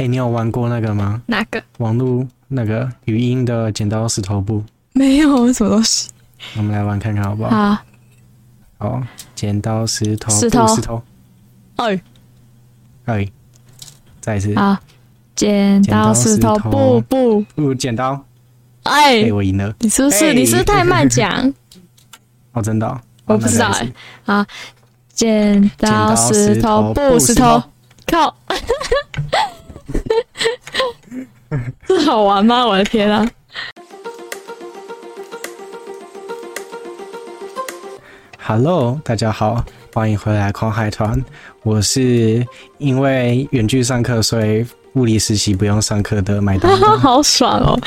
哎，你有玩过那个吗？哪个？网络那个语音的剪刀石头布？没有，什么东西？我们来玩看看好不好？好。好，剪刀石头石头石头。哎哎，再一次。好，剪刀石头布布布剪刀。哎，我赢了。你是不是？你是不是太慢讲？哦，真的。我不知道哎。好，剪刀石头布石头。靠！这好玩吗？我的天啊！Hello，大家好，欢迎回来狂海团。我是因为远距上课，所以物理实习不用上课的麦当当。好爽哦！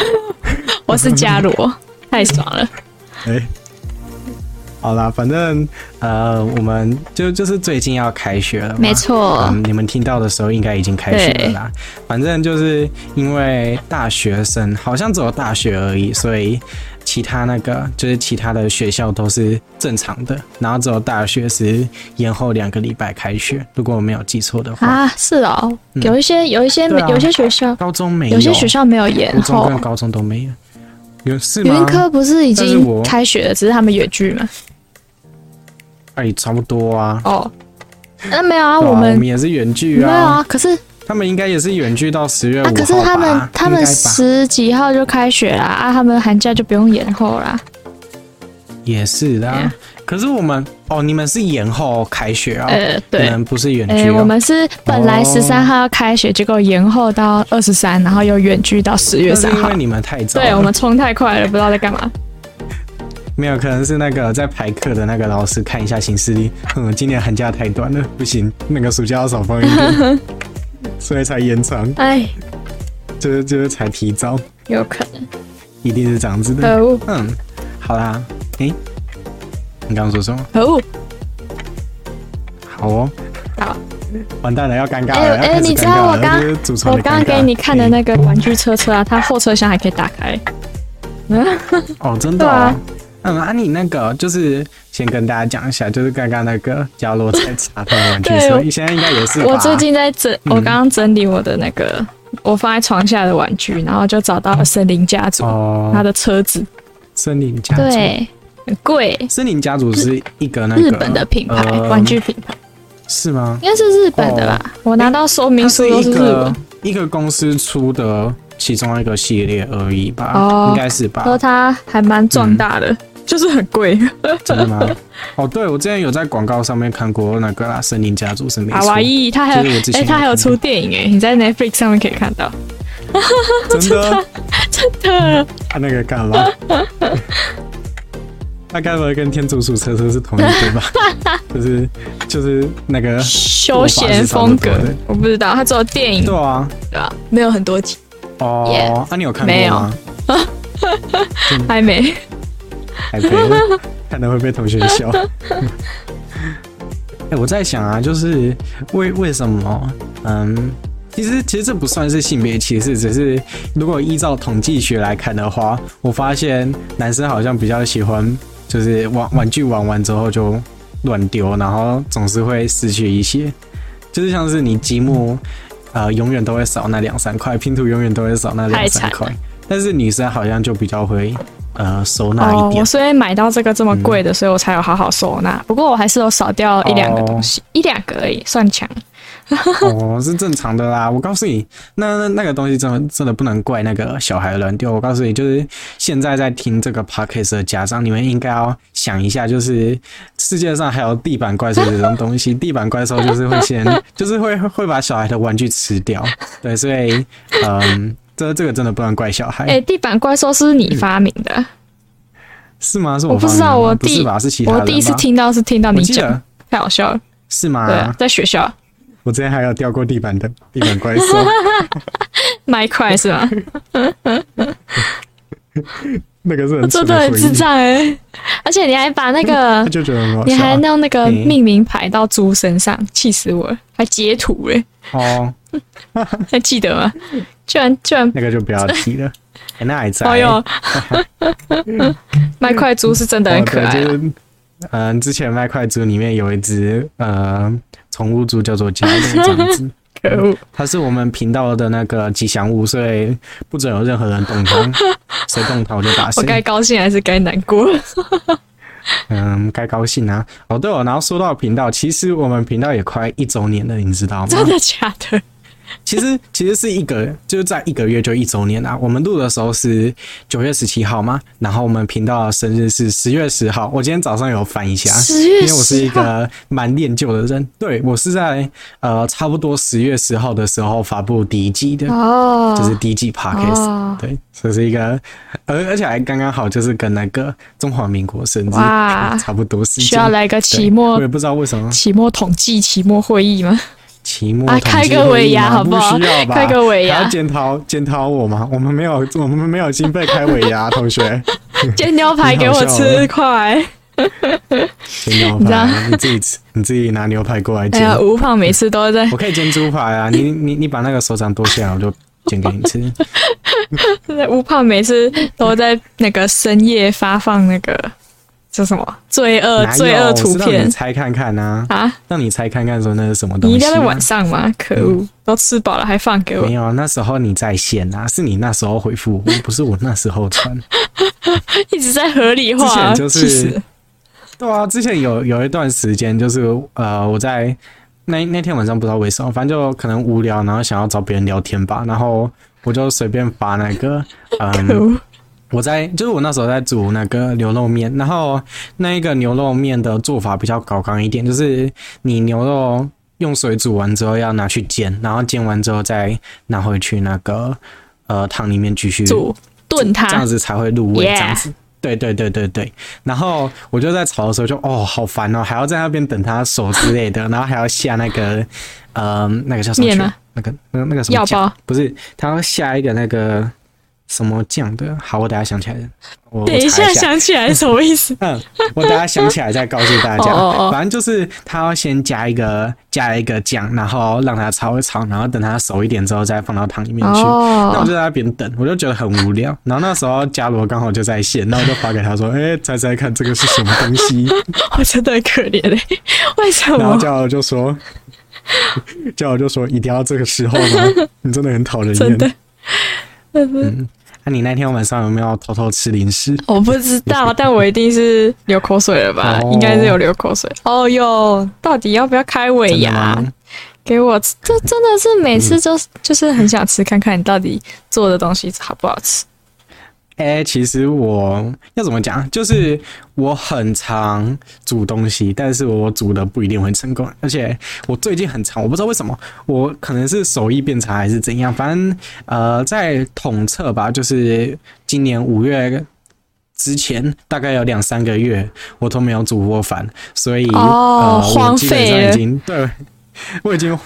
我是伽罗，太爽了。欸 好啦，反正呃，我们就就是最近要开学了，没错。嗯，你们听到的时候应该已经开学了啦。反正就是因为大学生好像只有大学而已，所以其他那个就是其他的学校都是正常的，然后只有大学是延后两个礼拜开学。如果我没有记错的话啊，是哦，有一些有一些有些学校高中没有，有些学校没有延后，初中跟高中都没有。有是吗？云科不是已经开学了，只是他们远距吗？哎，差不多啊。哦，那没有啊，我们我们也是远距啊。没有啊，可是他们应该也是远距到十月五号吧？可是他们他们十几号就开学啦，啊，他们寒假就不用延后啦。也是的，可是我们哦，你们是延后开学啊？呃，对，你们不是远距。我们是本来十三号要开学，结果延后到二十三，然后又远距到十月三号。因为你们太早，对我们冲太快了，不知道在干嘛。没有，可能是那个在排课的那个老师看一下行事历，嗯，今年寒假太短了，不行，那个暑假要少放一点，所以才延长。哎，就是就是才提早，有可能，一定是这样子的。可恶，嗯，好啦，哎，你刚刚说什么？可恶，好哦，好，完蛋了，要尴尬了。哎哎，你知道我刚我刚刚给你看的那个玩具车车啊，它后车厢还可以打开。嗯哦，真的啊。嗯啊，你那个就是先跟大家讲一下，就是刚刚那个角落在查他的玩具，所以现在应该也是。我最近在整，嗯、我刚刚整理我的那个我放在床下的玩具，然后就找到了森林家族，哦、他的车子。森林家族对，很贵。森林家族是一个那个日本的品牌，呃、玩具品牌，是吗？应该是日本的吧？哦、我拿到说明书都是日本一，一个公司出的其中一个系列而已吧？哦，应该是吧？说它还蛮壮大的。嗯就是很贵，真的吗？哦，对，我之前有在广告上面看过那个啦，森林家族是没错。卡哇伊，他还有哎、欸，他还有出电影哎，你在 Netflix 上面可以看到。真的，真的。他那个干嘛？他该不会跟天竺鼠车车是同一个吧？就是就是那个休闲风格，我不知道。他做电影，对啊，对啊，没有很多集。哦，那 Yeah、啊、你有看过吗？没有，还没。还可以，看到会被同学笑。哎，我在想啊，就是为为什么？嗯，其实其实这不算是性别歧视，只是如果依照统计学来看的话，我发现男生好像比较喜欢，就是玩玩具玩完之后就乱丢，然后总是会失去一些，就是像是你积木，呃，永远都会少那两三块，拼图永远都会少那两三块，但是女生好像就比较会。呃，收纳一点。我所以买到这个这么贵的，所以我才有好好收纳。不过我还是有少掉一两个东西，一两个而已，算强。哦，是正常的啦。我告诉你，那那个东西真的真的不能怪那个小孩乱丢。我告诉你，就是现在在听这个 podcast 的家长，你们应该要想一下，就是世界上还有地板怪兽这种东西。地板怪兽就是会先，就是会会把小孩的玩具吃掉。对，所以嗯。这这个真的不能怪小孩。哎、欸，地板怪兽是你发明的？嗯、是吗？是我，我不知道，我第是其他的。我第一次听到是听到你讲，太好笑了。是吗？对啊，在学校。我之前还有掉过地板的地板怪兽，麦块是吗？那个是很真的很智障哎！而且你还把那个，就觉得你还弄那个命名牌到猪身上，气死我了！还截图哎！哦，还记得吗？居然居然那个就不要提了，那还在。哎呦，麦块猪是真的很可爱。嗯，之前麦块猪里面有一只呃宠物猪叫做嘉乐，这样子。可恶！它是我们频道的那个吉祥物，所以不准有任何人动它，谁动它我就打谁。我该高兴还是该难过？嗯，该高兴啊！哦，对哦，然后说到频道，其实我们频道也快一周年了，你知道吗？真的假的？其实其实是一个，就是在一个月就一周年啦。我们录的时候是九月十七号嘛，然后我们频道的生日是十月十号。我今天早上有翻一下，因为我是一个蛮恋旧的人。对，我是在呃差不多十月十号的时候发布第一季的，哦，就是第一季 Podcast，哦。对，这是一个，而而且还刚刚好就是跟那个中华民国生日差不多时间。需要来个期末，我也不知道为什么期末统计、期末会议吗？期末啊，开个尾牙好不好？不需要吧？开个尾牙，还要检讨检讨我吗？我们没有，我们没有经费开尾牙，同学。煎牛排给我 吃，快！煎牛排，你自己吃，你自己拿牛排过来煎。哎呀，吴胖每次都在。我可以煎猪排啊！你你你把那个手掌剁下来，我就煎给你吃。吴胖每次都在那个深夜发放那个。这什么罪恶罪恶图片？猜看看呢？啊，让你猜看看说那是什么东西？你应该在晚上吗？可恶，嗯、都吃饱了还放给我？没有，那时候你在线啊，是你那时候回复我，不是我那时候传。一直在合理化，啊，就是对啊，之前有有一段时间，就是呃，我在那那天晚上不知道为什么，反正就可能无聊，然后想要找别人聊天吧，然后我就随便发那个嗯。我在就是我那时候在煮那个牛肉面，然后那一个牛肉面的做法比较高纲一点，就是你牛肉用水煮完之后要拿去煎，然后煎完之后再拿回去那个呃汤里面继续煮炖它，这样子才会入味。这样子，对对对对对。然后我就在炒的时候就哦好烦哦，还要在那边等它熟之类的，然后还要下那个呃那个叫什么？面那个那个那个什么？药包？不是，他要下一个那个。什么酱的？好，我等下想起来等一下想起来是什么意思？嗯，我等下想起来再告诉大家。反正就是他要先加一个加一个酱，然后让它炒一炒，然后等它熟一点之后再放到汤里面去。那我就在那边等，我就觉得很无聊。然后那时候伽罗刚好就在线，然后我就发给他说：“哎，猜猜看这个是什么东西？” 我真的很可怜嘞，为什么？然后伽罗就说：“伽罗就说一定要这个时候吗？你真的很讨人厌。”嗯。那、啊、你那天晚上有没有偷偷吃零食？我不知道，但我一定是流口水了吧？哦、应该是有流口水。哦哟，到底要不要开尾牙？给我吃，这真的是每次就、嗯、就是很想吃，看看你到底做的东西好不好吃。哎、欸，其实我要怎么讲？就是我很常煮东西，但是我煮的不一定会成功。而且我最近很常，我不知道为什么，我可能是手艺变差还是怎样。反正呃，在统测吧，就是今年五月之前，大概有两三个月，我都没有煮过饭，所以、哦、呃，我基本上已经对，我已经。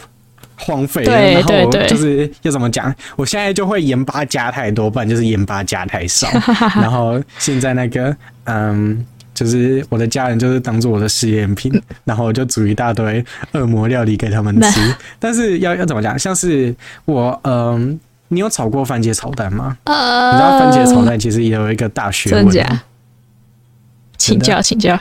荒废了，然后就是要怎么讲？我现在就会盐巴加太多，不然就是盐巴加太少。然后现在那个，嗯，就是我的家人就是当做我的试验品，然后我就煮一大堆恶魔料理给他们吃。但是要要怎么讲？像是我，嗯，你有炒过番茄炒蛋吗？你知道番茄炒蛋其实也有一个大学问。请教，请教。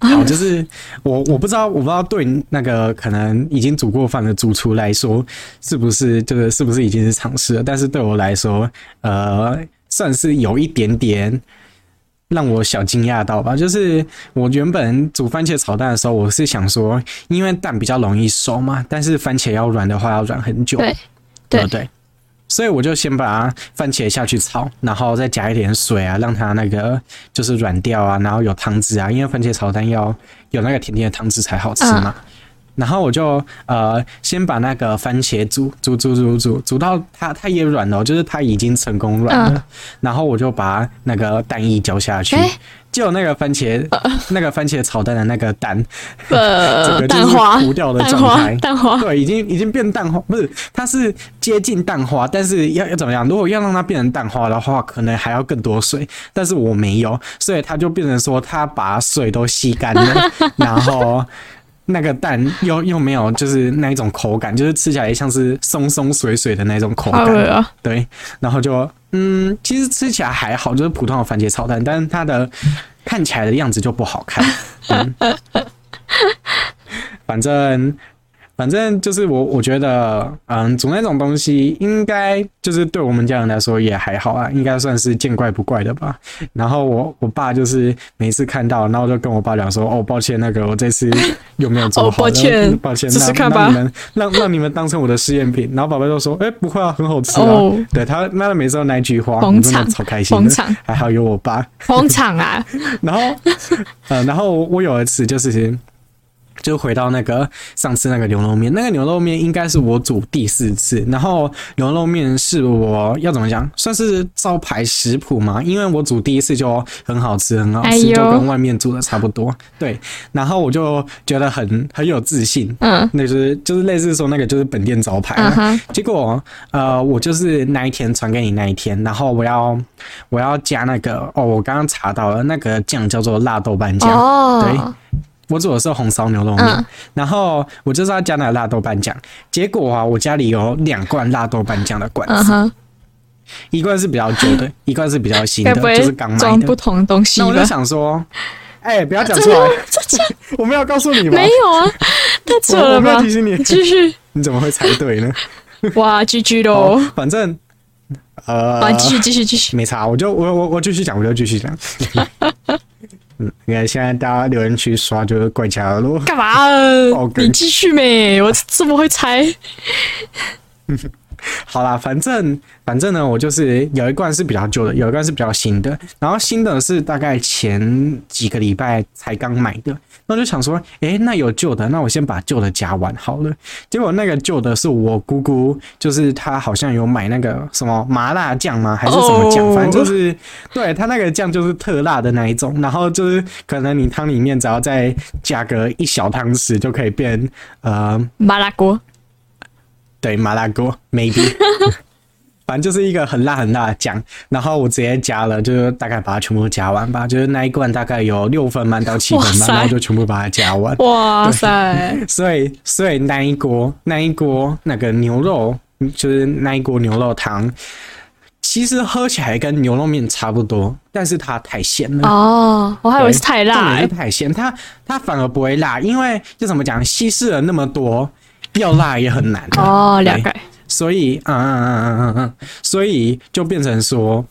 好，就是我我不知道，我不知道对那个可能已经煮过饭的主厨来说，是不是这个是不是已经是尝试了？但是对我来说，呃，算是有一点点让我小惊讶到吧。就是我原本煮番茄炒蛋的时候，我是想说，因为蛋比较容易熟嘛，但是番茄要软的话要软很久，对对对。所以我就先把番茄下去炒，然后再加一点水啊，让它那个就是软掉啊，然后有汤汁啊，因为番茄炒蛋要有那个甜甜的汤汁才好吃嘛。然后我就呃先把那个番茄煮煮煮煮煮煮到它它也软了，就是它已经成功软了。然后我就把那个蛋液浇下去。就那个番茄，那个番茄炒蛋的那个蛋，呃，蛋花糊掉的状态，蛋花，对，已经已经变蛋花，不是，它是接近蛋花，但是要要怎么样？如果要让它变成蛋花的话，可能还要更多水，但是我没有，所以它就变成说，它把水都吸干了，然后那个蛋又又没有，就是那一种口感，就是吃起来像是松松水水的那种口感，对，然后就。嗯，其实吃起来还好，就是普通的番茄炒蛋，但是它的看起来的样子就不好看。嗯、反正反正就是我，我觉得，嗯，煮那种东西应该就是对我们家人来说也还好啊，应该算是见怪不怪的吧。然后我我爸就是每次看到，然后就跟我爸讲说：“哦，抱歉，那个我这次有没有做好？哦、抱歉，抱歉，试试看吧。让你们让让你们当成我的试验品。”然后宝贝就说：“哎、欸，不会啊，很好吃啊。哦”对他，妈的每次都那句话，捧场，超开心的。还好有我爸捧场啊。然后，呃，然后我有一次就是。就回到那个上次那个牛肉面，那个牛肉面应该是我煮第四次，然后牛肉面是我要怎么讲，算是招牌食谱嘛，因为我煮第一次就很好吃，很好吃，哎、就跟外面煮的差不多。对，然后我就觉得很很有自信，嗯，那就是就是类似说那个就是本店招牌。嗯、结果呃，我就是那一天传给你那一天，然后我要我要加那个哦，我刚刚查到了那个酱叫做辣豆瓣酱，哦、对。我煮的是红烧牛肉面，嗯、然后我就是要加那个辣豆瓣酱。结果啊，我家里有两罐辣豆瓣酱的罐子，嗯、一罐是比较旧的，一罐是比较新的，就是刚买的。装不同东西。那我就想说，哎、欸，不要讲出来，我没有告诉你吗？没有啊，太扯了吧？我没有提醒你，继续。你怎么会猜对呢？哇，GG 喽。反正呃，啊，继续继续继续，没差，我就我我我继续讲，我就继续讲。嗯，你看现在大家留言区刷就是怪家的咯。干嘛、啊？你继续没？我怎么会猜？好啦，反正反正呢，我就是有一罐是比较旧的，有一罐是比较新的。然后新的是大概前几个礼拜才刚买的，那我就想说，诶、欸，那有旧的，那我先把旧的加完好了。结果那个旧的是我姑姑，就是她好像有买那个什么麻辣酱吗？还是什么酱？反正就是对她那个酱就是特辣的那一种。然后就是可能你汤里面只要再加个一小汤匙就可以变呃麻辣锅。对，麻辣锅，maybe，反正就是一个很辣很辣的酱，然后我直接加了，就是大概把它全部加完吧，就是那一罐大概有六分满到七分满，然后就全部把它加完。哇塞！所 以所以那一锅那一锅那个牛肉，就是那一锅牛肉汤，其实喝起来跟牛肉面差不多，但是它太咸了。哦，我还以为是太辣，欸，是太咸，它它反而不会辣，因为就怎么讲，稀释了那么多。要辣也很难哦，了解。所以，啊嗯嗯嗯嗯嗯，所以就变成说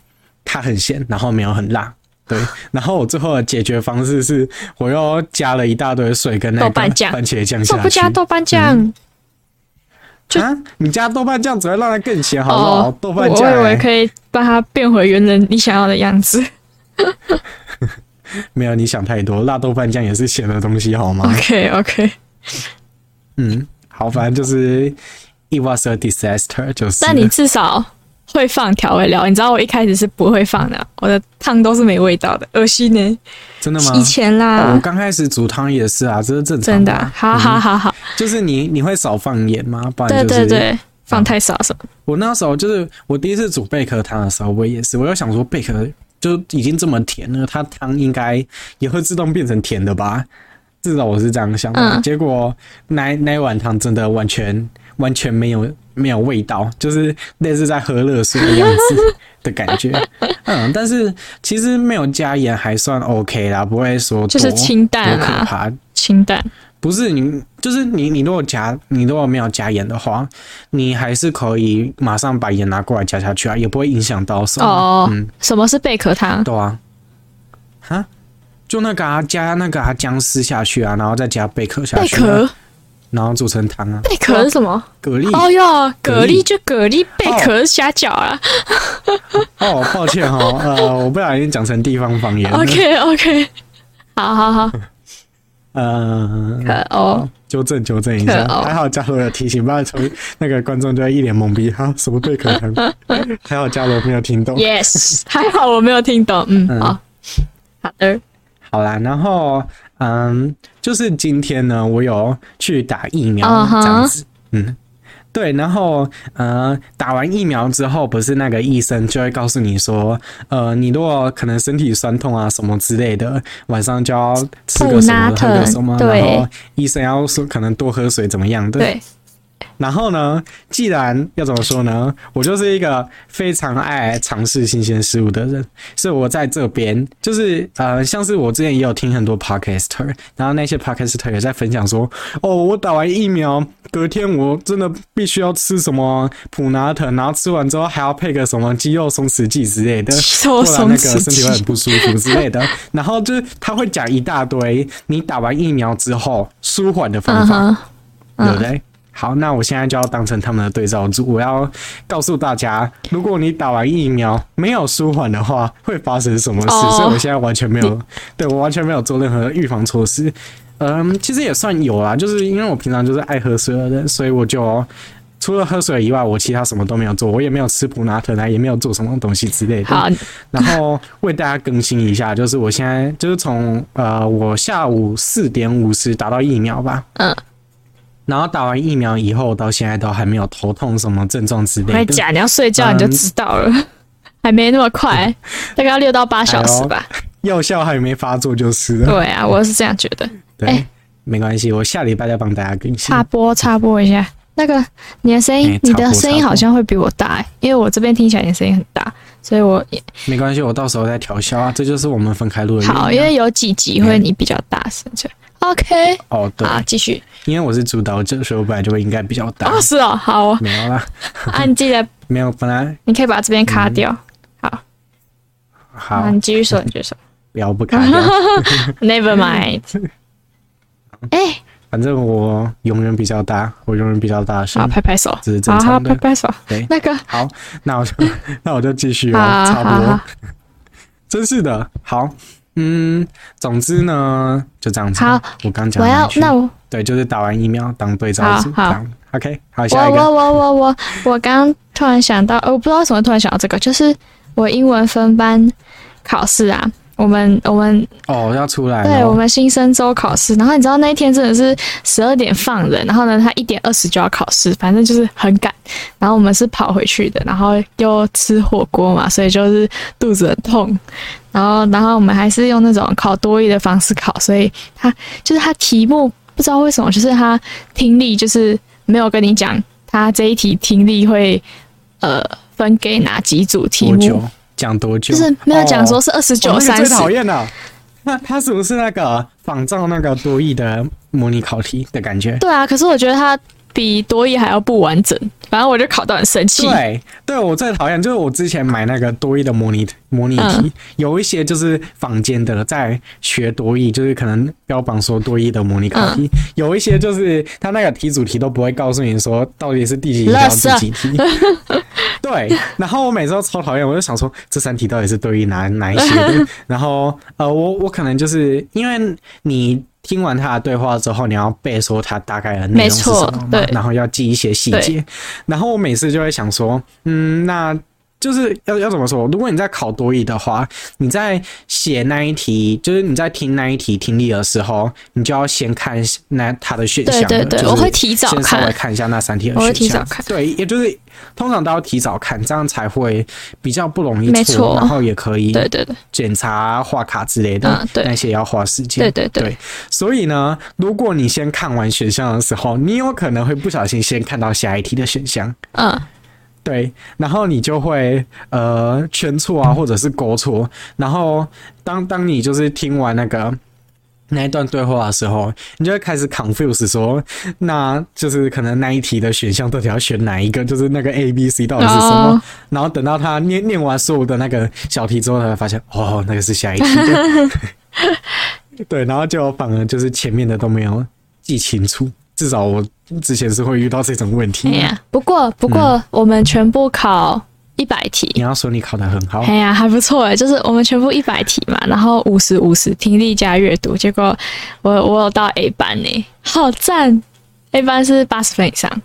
它很咸，然后没有很辣，对。然后我最后的解决方式是，我又加了一大堆水跟那个番茄酱下去。不加豆瓣酱？啊？你加豆瓣酱只会让它更咸，好不好？豆瓣酱，我以为可以把它变回原来你想要的样子。没有，你想太多。辣豆瓣酱也是咸的东西，好吗？OK OK。嗯。好，反正就是 it was a disaster，就是。但你至少会放调味料，你知道我一开始是不会放的，我的汤都是没味道的，恶心呢。真的吗？以前啦，我刚开始煮汤也是啊，这是正常的。真的、啊，好好好好。就是你你会少放盐吗？不然就是、对对对，放太少什么、嗯。我那时候就是我第一次煮贝壳汤的时候，我也是，我就想说贝壳就已经这么甜了，它汤应该也会自动变成甜的吧。至少我是这样想的，嗯、结果那那碗汤真的完全完全没有没有味道，就是类似在喝热水的样子的感觉。嗯，但是其实没有加盐还算 OK 啦，不会说就是清淡啊，可怕。清淡不是你，就是你，你如果加你如果没有加盐的话，你还是可以马上把盐拿过来加下去啊，也不会影响到什么。哦，嗯，什么是贝壳汤？对啊，哈？就那个啊，加那个啊姜丝下去啊，然后再加贝壳下去，贝壳，然后煮成汤啊。贝壳是什么？蛤蜊。哦哟，蛤蜊就蛤蜊，贝壳是虾饺啊。哦，抱歉哈，呃，我不小心讲成地方方言。OK OK，好好好。嗯，哦，纠正纠正一下，还好嘉罗有提醒，不然从那个观众就会一脸懵逼 哈，什么贝壳汤？还好嘉罗没有听懂。Yes，还好我没有听懂。嗯，好，好的。好啦，然后嗯，就是今天呢，我有去打疫苗这样子，uh huh. 嗯，对，然后呃，打完疫苗之后，不是那个医生就会告诉你说，呃，你如果可能身体酸痛啊什么之类的，晚上就要吃个什么喝个什么，然后医生要说可能多喝水怎么样的，对，然后呢，既然要怎么说呢，我就是一个非常爱尝试新鲜事物的人，所以我在这边就是呃，像是我之前也有听很多 podcaster，然后那些 podcaster 也在分享说，哦，我打完疫苗隔天我真的必须要吃什么普拿疼，然后吃完之后还要配个什么肌肉松弛剂之类的，不然那个身体会很不舒服之类的。然后就是他会讲一大堆你打完疫苗之后舒缓的方法，uh -huh. 对不对？Uh. 好，那我现在就要当成他们的对照组，我要告诉大家，如果你打完疫苗没有舒缓的话，会发生什么事。Oh, 所以我现在完全没有，对，我完全没有做任何预防措施。嗯，其实也算有啦，就是因为我平常就是爱喝水的人，所以我就除了喝水以外，我其他什么都没有做，我也没有吃普拿疼啊，也没有做什么东西之类的。好，然后为大家更新一下，就是我现在就是从呃，我下午四点五十打到疫苗吧。嗯。然后打完疫苗以后，到现在都还没有头痛什么症状之类的。还假？你要睡觉你就知道了，嗯、还没那么快，大概要六到八小时吧。药效还没发作就是了。对啊，我是这样觉得。对，欸、没关系，我下礼拜再帮大家更新。插播插播一下，那个你的声音、欸，你的声音好像会比我大，因为我这边听起来你的声音很大，所以我也没关系，我到时候再调小啊。这就是我们分开录的。好，因为有几集会你比较大声。嗯 OK，哦，对，好，继续。因为我是主导者，所以我本来就会应该比较大。哦，是哦，好哦，没有啦。啊，你记得 没有，本来你可以把这边卡掉。嗯、好，好，你继续说，你继续说。不要不卡掉。Never mind。哎、欸，反正我永远比较大，我永远比较大声。好，拍拍手，这是正常的。好，拍拍手。对，那个好，那我就那我就继续啊，差不多。真是的，好。嗯，总之呢，就这样子。好，我刚讲，我要那我对，就是打完疫苗当对照组，好好。OK，好，下一个。我我我我我我刚突然想到，我不知道为什么突然想到这个，就是我英文分班考试啊。我们我们哦要出来，对我们新生周考试，然后你知道那一天真的是十二点放人，然后呢他一点二十就要考试，反正就是很赶，然后我们是跑回去的，然后又吃火锅嘛，所以就是肚子很痛，然后然后我们还是用那种考多益的方式考，所以他就是他题目不知道为什么，就是他听力就是没有跟你讲他这一题听力会呃分给哪几组题目。讲多久？就是没有讲说是二十九、三十。最讨厌了，那他是不是那个仿照那个多益的模拟考题的感觉？对啊，可是我觉得他比多益还要不完整。反正我就考到很生气。对，对我最讨厌就是我之前买那个多益的模拟模拟题，嗯，有一些就是坊间的在学多益，就是可能标榜说多益的模拟考题，嗯，有一些就是他那个题主题都不会告诉你说到底是第几题到第几题。对，然后我每次都超讨厌，我就想说这三题到底是多益哪哪一些？然后呃，我我可能就是因为你。听完他的对话之后，你要背说他大概的内容是什么嘛？对，然后要记一些细节。然后我每次就会想说，嗯，那。就是要要怎么说？如果你在考多语的话，你在写那一题，就是你在听那一题听力的时候，你就要先看那它的选项。对对对，我会提早看，先稍微看一下那三题的选项。我会提早看。对，也就是通常都要提早看，这样才会比较不容易错，然后也可以对对对检查画卡之类的，那些要花时间。对对对，对。所以呢，如果你先看完选项的时候，你有可能会不小心先看到下一题的选项。嗯。对，然后你就会呃圈错啊，或者是勾错。然后当当你就是听完那个那一段对话的时候，你就会开始 confuse 说，那就是可能那一题的选项到底要选哪一个？就是那个 A、B、C 到底是什么？Oh. 然后等到他念念完所有的那个小题之后，他会发现哦，那个是下一题的。对，然后就反而就是前面的都没有记清楚。至少我之前是会遇到这种问题。哎呀，不过不过我们全部考一百题。你要说你考得很好。哎呀，还不错哎，就是我们全部一百题嘛，然后五十五十听力加阅读，结果我我有到 A 班呢，好赞！A 班是八十分以上，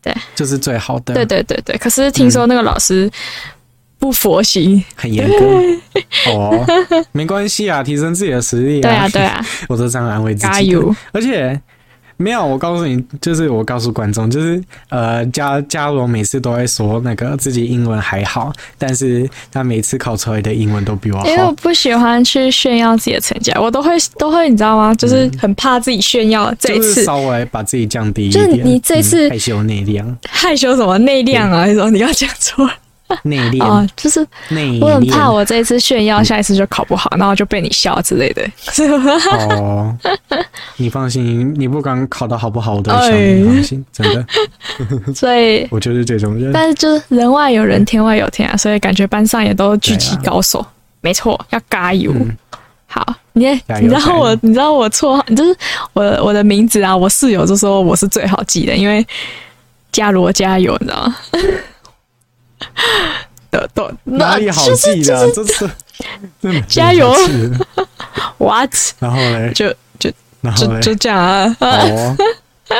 对，就是最好的。对对对对，可是听说那个老师不佛心，嗯、很严格。哦，没关系啊，提升自己的实力啊。对啊对啊，我都这样安慰自己。加油！而且。没有，我告诉你，就是我告诉观众，就是呃，伽伽罗每次都会说那个自己英文还好，但是他每次考出来的英文都比我好。因为我不喜欢去炫耀自己的成绩，我都会都会，你知道吗？就是很怕自己炫耀。嗯、这一次、就是、稍微把自己降低一点，就是你这次、嗯、害羞内敛，害羞什么内敛啊？你说你要讲错。内敛啊，就是我很怕我这一次炫耀，下一次就考不好，然后就被你笑之类的。哦，你放心，你不管考的好不好，我都笑你放心，真的。所以，我就是这种人。但是，就是人外有人，天外有天啊，所以感觉班上也都聚集高手。没错，要加油。好，你你知道我，你知道我绰号，就是我我的名字啊，我室友就说我是最好记的，因为加罗加油，你知道吗？的 都哪里好记的？这是加油！What？然后嘞？就就然后就就这样啊！哦，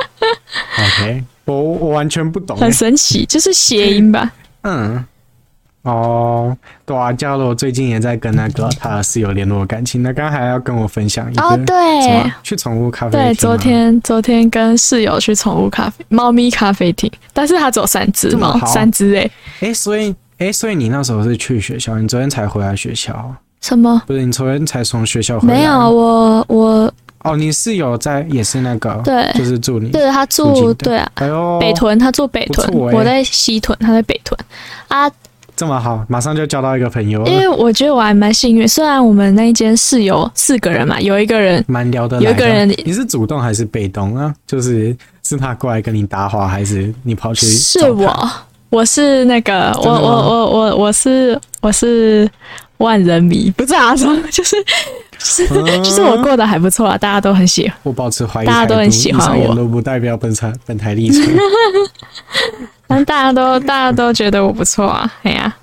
OK，我我完全不懂，很神奇，就是谐音吧？嗯，哦，对啊，伽罗最近也在跟那个他的室友联络感情，那刚还要跟我分享一个哦，对，去宠物咖啡对，昨天昨天跟室友去宠物咖啡猫咪咖啡厅，但是他只有三只猫，三只哎。哎，所以，哎，所以你那时候是去学校，你昨天才回来学校？什么？不是，你昨天才从学校回来？没有，我我哦，你室友在，也是那个，对，就是住你，对，他住，对啊，北屯，他住北屯，我在西屯，他在北屯，啊，这么好，马上就交到一个朋友。因为我觉得我还蛮幸运，虽然我们那一间室友四个人嘛，有一个人蛮聊得来，有一个人，你是主动还是被动啊？就是是他过来跟你搭话，还是你跑去？是我。我是那个，我我我我我是我是万人迷，不是啊，就是就是就是我过得还不错啊，大家都很喜欢。我保持怀疑，大家都很喜欢我，都不代表本台本台立场。但大家都大家都觉得我不错啊，哎呀。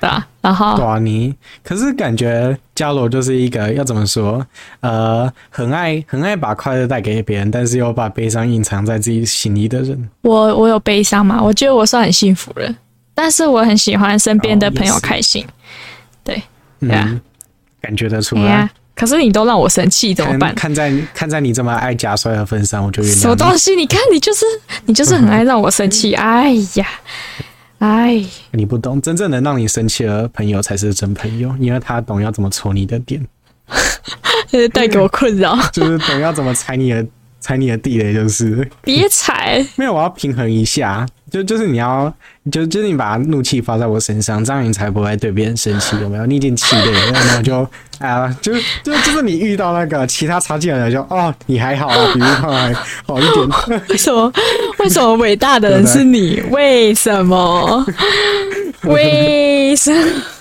对啊，然后对啊，你可是感觉伽罗就是一个要怎么说？呃，很爱很爱把快乐带给别人，但是又把悲伤隐藏在自己心里的人。我我有悲伤吗？我觉得我算很幸福了，但是我很喜欢身边的朋友开心。哦、对，对啊、嗯，感觉得出来。可是你都让我生气，怎么办？看，看在看在你这么爱假摔的份上，我就原谅你。什么东西？你看你就是你就是很爱让我生气。哎呀。哎，你不懂，真正能让你生气的朋友才是真朋友，因为他懂要怎么戳你的点，就 是带给我困扰，就是懂要怎么踩你的踩你的地雷，就是别踩，没有，我要平衡一下。就就是你要，就就是你把怒气发在我身上，这样你才不会对别人生气，有没有？你已经气累了，然后就哎呀，就就就是你遇到那个其他差劲的人就，就哦，你还好啊，比如他还好一点。为什么？为什么伟大的人是你？为什么？为什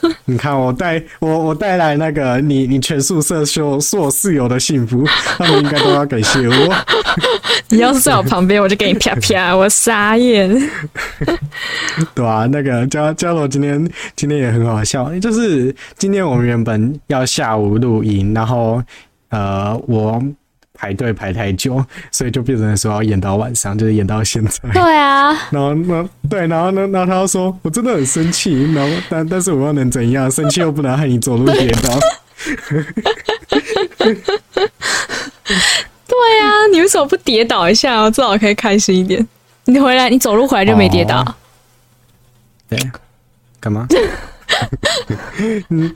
么？你看我带我我带来那个你你全宿舍所所有室友的幸福，他们应该都要感谢我。你要是在我旁边，我就给你啪啪，我傻眼。对啊，那个嘉嘉罗今天今天也很好笑，就是今天我们原本要下午录音，然后呃我。排队排太久，所以就变成说要演到晚上，就是演到现在。对啊，然后那对，然后呢，然后他又说我真的很生气，然后但但是我又能怎样？生气又不能害你走路跌倒。对啊，你为什么不跌倒一下？我至少可以开心一点。你回来，你走路回来就没跌倒。哦、对，干嘛？你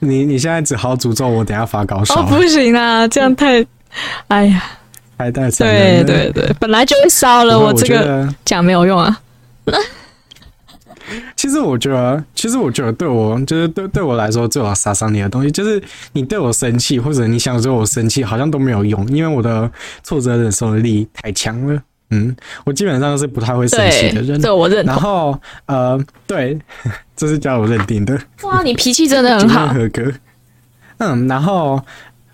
你你现在只好诅咒我，等下发高烧。哦，不行啊，这样太。哎呀，太带惨了！对对对，本来就会烧了，我这个讲没有用啊。其实我觉得，其实我觉得，对我就是对对我来说，最好杀伤你的东西，就是你对我生气，或者你想惹我生气，好像都没有用，因为我的挫折忍受力太强了。嗯，我基本上是不太会生气的人。对，我认。然后呃，对，这是叫我认定的。哇，你脾气真的很好，合格。嗯，然后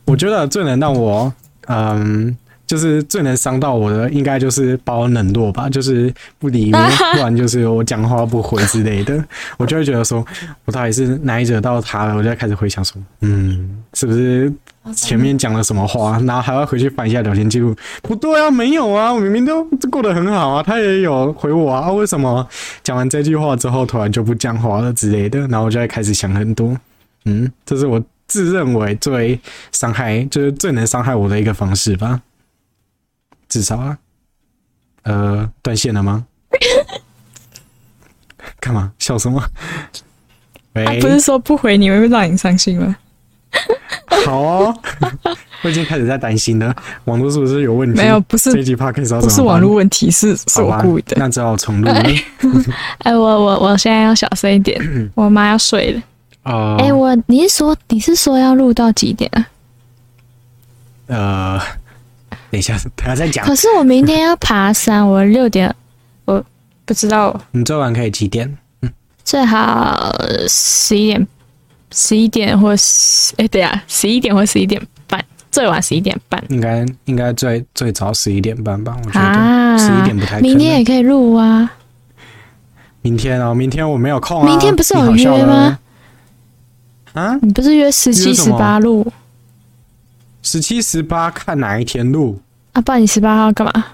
我觉得最能让我。嗯，就是最能伤到我的，应该就是把我冷落吧，就是不理我，不然就是我讲话不回之类的，我就会觉得说，我到底是哪里惹到他了？我就开始回想说，嗯，是不是前面讲了什么话？然后还要回去翻一下聊天记录，不对啊，没有啊，我明明都过得很好啊，他也有回我啊，为什么讲完这句话之后突然就不讲话了之类的？然后我就会开始想很多，嗯，这是我。自认为最伤害，就是最能伤害我的一个方式吧。至少啊，呃，断线了吗？干嘛？笑什么？喂，啊、不是说不回你会让你伤心吗？好哦，我已经开始在担心了，网络是不是有问题？没有，不是。这集 Podcast 不是网络问题，是是我故意的。那只好重录了。哎，我我我现在要小声一点，我妈要睡了。哦。哎，我你是说你是说要录到几点啊？呃，等一下，等下再讲。可是我明天要爬山，我六点，我不知道。你最晚可以几点？嗯，最好十一点。十一点或十哎，对啊，十一点或十一点半，最晚十一点半。应该应该最最早十一点半吧？我觉得十一点不太可能。明天也可以录啊。明天哦，明天我没有空啊。明天不是有约吗？啊？你不是约十七、十八录？十七、十八看哪一天录？啊，不然你十八号干嘛？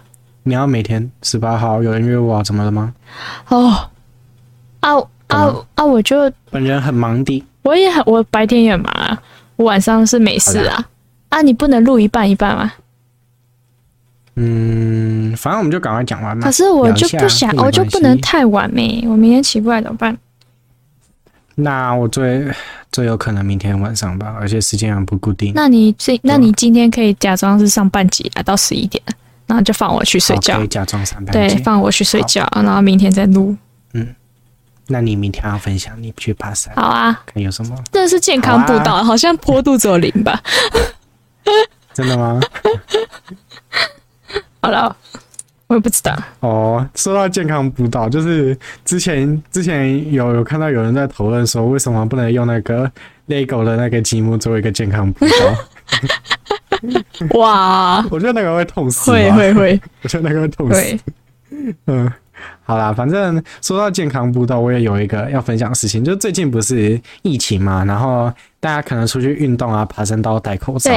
你要每天十八号有人约我，啊怎么了吗？哦，啊啊啊！我就本人很忙的。我也很，我白天也很忙啊，我晚上是没事啊。啊，你不能录一半一半吗？嗯，反正我们就赶快讲完嘛。可是我就不想，我就不能太晚咩，我明天起不来怎么办？那我最最有可能明天晚上吧，而且时间很不固定。那你这，那你今天可以假装是上半集啊，到十一点，然后就放我去睡觉。可以假装上半集。对，放我去睡觉，然后明天再录。嗯。那你明天要分享你去爬山？好啊，看有什么？这是健康步道，好，啊、好像坡度只有零吧？真的吗？好了，我也不知道。哦，说到健康步道，就是之前之前有有看到有人在讨论说，为什么不能用那个 LEGO 的那个积木做一个健康步道？哇！我觉得那个会痛死。会会会，我觉得那个会痛死。嗯。好啦，反正说到健康步道，我也有一个要分享的事情，就最近不是疫情嘛，然后大家可能出去运动啊、爬山都要戴口罩。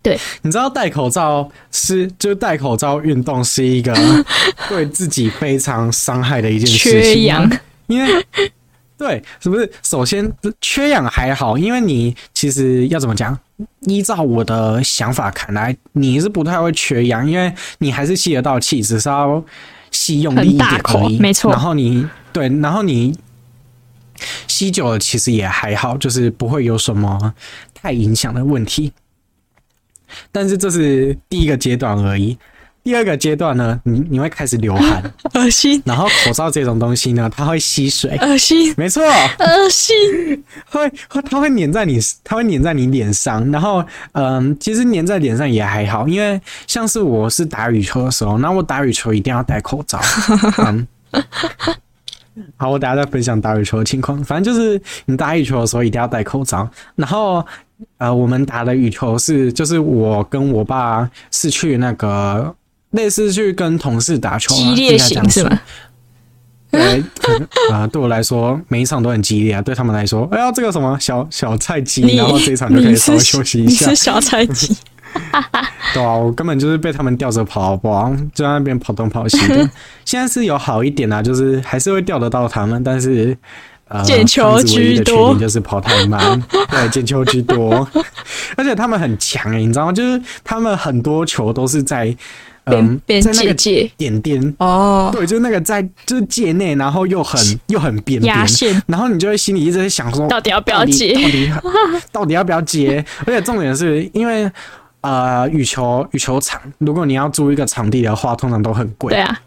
对，对，你知道戴口罩是就戴口罩运动是一个 对自己非常伤害的一件事情。缺氧，因为 对，是不是？首先缺氧还好，因为你其实要怎么讲？依照我的想法看来，你是不太会缺氧，因为你还是吸得到气，只是要。吸用力一点可以，没错。然后你对，然后你吸久了其实也还好，就是不会有什么太影响的问题。但是这是第一个阶段而已。第二个阶段呢，你你会开始流汗，恶心。然后口罩这种东西呢，它会吸水，恶心。没错，恶心。会会，它会粘在你，它会粘在你脸上。然后，嗯，其实粘在脸上也还好，因为像是我是打羽球的时候，那我打羽球一定要戴口罩。嗯，好，我等下再分享打羽球的情况。反正就是你打羽球的时候一定要戴口罩。然后，呃，我们打的羽球是，就是我跟我爸是去那个。类似去跟同事打球，激烈型是吧？对，啊、呃，对我来说每一场都很激烈啊。对他们来说，哎呀，这个什么小小菜鸡，然后这一场就可以稍微休息一下。你是小菜鸡，对啊，我根本就是被他们吊着跑，好不好？就在那边跑东跑西的。现在是有好一点啊，就是还是会钓得到他们，但是呃，捡球居多，就是跑太慢，对，捡球居多，而且他们很强哎，你知道吗？就是他们很多球都是在。嗯，在那个点点哦，对，就是那个在就是界内，然后又很又很边边，然后你就会心里一直在想说，到底要不要接？到底 到底要不要接？而且重点是因为呃，羽球羽球场，如果你要租一个场地的话，通常都很贵。对啊，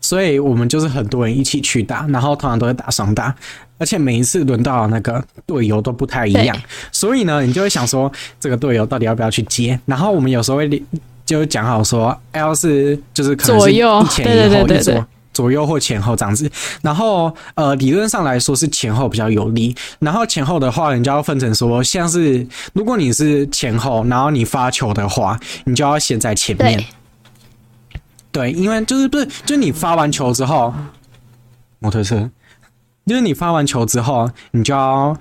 所以我们就是很多人一起去打，然后通常都会打双打，而且每一次轮到那个队友都不太一样，所以呢，你就会想说，这个队友到底要不要去接？然后我们有时候会。就讲好说，L 是就是可能是一前一后一左左右或前后这样子，然后呃理论上来说是前后比较有利，然后前后的话，你就要分成说，像是如果你是前后，然后你发球的话，你就要先在前面，对，因为就是不是就你发完球之后，摩托车，就是你发完球之后，你就要。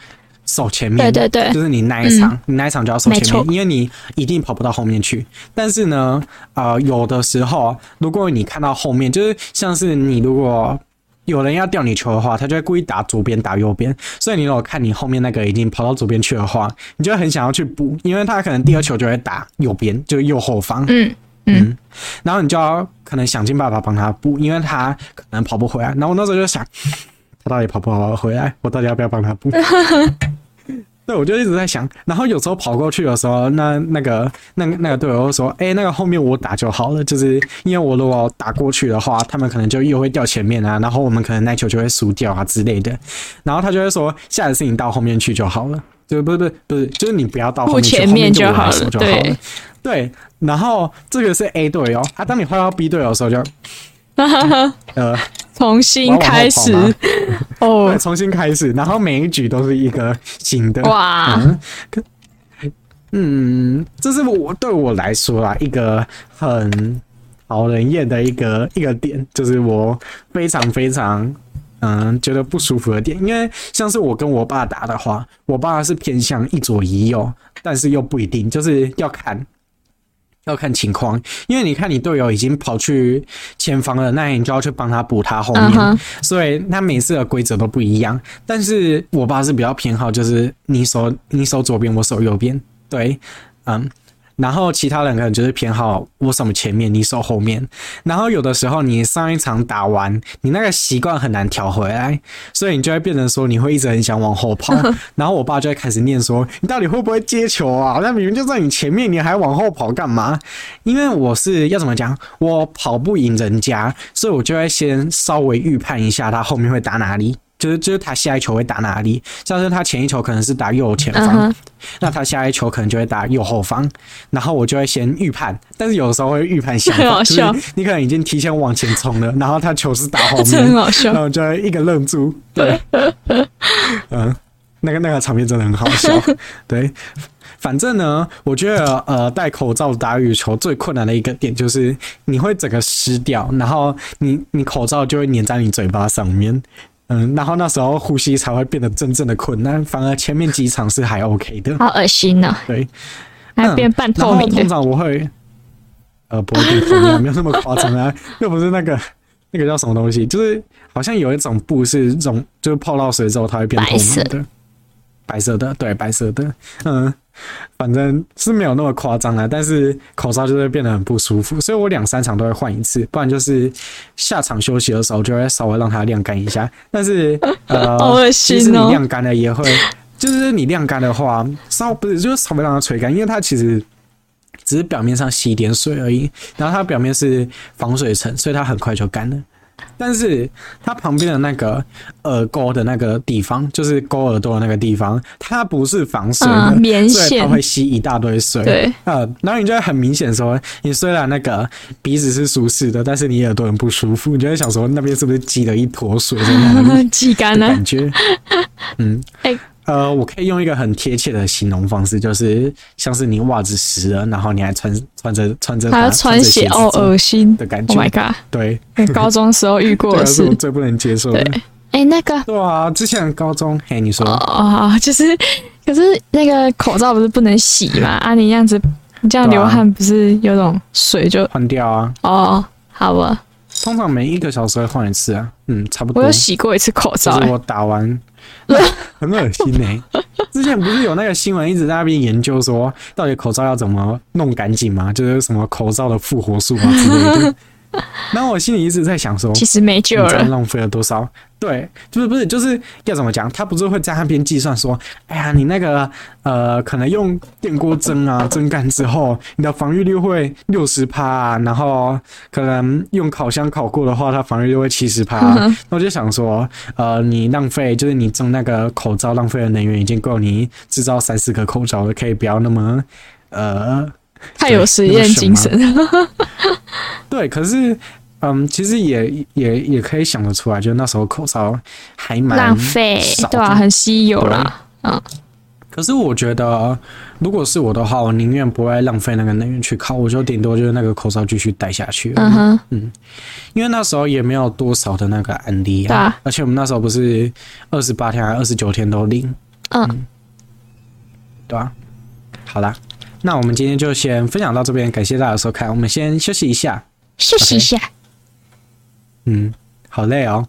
守前面，对对对，就是你那一场，嗯、你那一场就要守前面，因为你一定跑不到后面去。但是呢，呃，有的时候，如果你看到后面，就是像是你如果有人要吊你球的话，他就会故意打左边打右边。所以你如果看你后面那个已经跑到左边去的话，你就会很想要去补，因为他可能第二球就会打右边，就是右后方。嗯。嗯，然后你就要可能想尽办法帮他补，因为他可能跑不回来。然后我那时候就想，他到底跑不跑回来？我到底要不要帮他补？对，我就一直在想。然后有时候跑过去的时候，那那个那那个队友说：“哎、欸，那个后面我打就好了。”就是因为我如果打过去的话，他们可能就又会掉前面啊，然后我们可能那球就会输掉啊之类的。然后他就会说：“下一次你到后面去就好了。”就不是不是不是，就是你不要到后面去，前面就好了，就好了。对。对，然后这个是 A 队哦，啊，当你换到 B 队的时候就，呃，重新开始。哦，重新开始，然后每一局都是一个新的。哇，嗯，嗯，这是我对我来说啦，一个很讨人厌的一个一个点，就是我非常非常嗯觉得不舒服的点，因为像是我跟我爸打的话，我爸是偏向一左一右，但是又不一定，就是要看。要看情况，因为你看你队友已经跑去前方了，那你就要去帮他补他后面，uh -huh. 所以他每次的规则都不一样。但是我爸是比较偏好，就是你守你守左边，我守右边，对，嗯。然后其他人可能就是偏好我守前面，你守后面。然后有的时候你上一场打完，你那个习惯很难调回来，所以你就会变成说你会一直很想往后跑。然后我爸就会开始念说：“你到底会不会接球啊？那明明就在你前面，你还往后跑干嘛？”因为我是要怎么讲，我跑不赢人家，所以我就会先稍微预判一下他后面会打哪里。就是就是他下一球会打哪里，像是他前一球可能是打右前方，uh -huh. 那他下一球可能就会打右后方，然后我就会先预判，但是有的时候会预判相反，就是你可能已经提前往前冲了，然后他球是打后 面，很好笑，然后就会一个愣住，对，嗯，那个那个场面真的很好笑，对，反正呢，我觉得呃戴口罩打羽球最困难的一个点就是你会整个湿掉，然后你你口罩就会粘在你嘴巴上面。嗯，然后那时候呼吸才会变得真正的困难，反而前面几场是还 OK 的。好恶心呢、哦。对，还变半透明。通常我会，呃，不会变透明，没有那么夸张啊，又不是那个那个叫什么东西，就是好像有一种布是这种，就是泡到水之后它会变透明的。白色的，对，白色的，嗯，反正是没有那么夸张啊，但是口罩就会变得很不舒服，所以我两三场都会换一次，不然就是下场休息的时候就会稍微让它晾干一下。但是呃，其实你晾干了也会，就是你晾干的话，稍不是就是稍微让它吹干，因为它其实只是表面上吸一点水而已，然后它表面是防水层，所以它很快就干了。但是它旁边的那个耳沟的那个地方，就是勾耳朵的那个地方，它不是防水的，嗯、棉线，所以它会吸一大堆水。对，呃，然后你就会很明显说，你虽然那个鼻子是舒适的，但是你耳朵很不舒服，你就会想说那边是不是积了一坨水在那里？挤干了感觉。嗯，哎、欸。呃，我可以用一个很贴切的形容方式，就是像是你袜子湿了，然后你还穿穿着穿着，还要穿鞋哦，恶心的感觉。Oh my god！对，高中时候遇过的事，是我最不能接受的。对，哎，那个，对啊，之前高中，嘿，你说哦，就是，可是那个口罩不是不能洗嘛？啊，你这样子，你这样流汗，不是有种水就换掉啊？哦，好吧。通常每一个小时会换一次啊，嗯，差不多。我有洗过一次口罩，就是我打完。很恶心呢、欸。之前不是有那个新闻一直在那边研究说，到底口罩要怎么弄干净吗？就是什么口罩的复活术啊之类的。然后我心里一直在想说，其实没救了，浪费了多少？对，就是不是就是要怎么讲？他不是会在那边计算说，哎呀，你那个呃，可能用电锅蒸啊，蒸干之后，你的防御率会六十趴啊，然后可能用烤箱烤过的话，它防御率会七十趴。那我就想说，呃，你浪费就是你蒸那个口罩浪费的能源已经够你制造三四个口罩了，可以不要那么呃。太有实验精神，对，可是，嗯，其实也也也可以想得出来，就那时候口罩还蛮浪费，对啊，很稀有啦，嗯。可是我觉得，如果是我的话，我宁愿不会浪费那个能源去烤，我就顶多就是那个口罩继续戴下去。嗯哼，嗯，因为那时候也没有多少的那个案例啊，啊。而且我们那时候不是二十八天还是二十九天都零，嗯，嗯，对啊，好啦。那我们今天就先分享到这边，感谢大家收看。我们先休息一下，休息一下。Okay? 嗯，好累哦。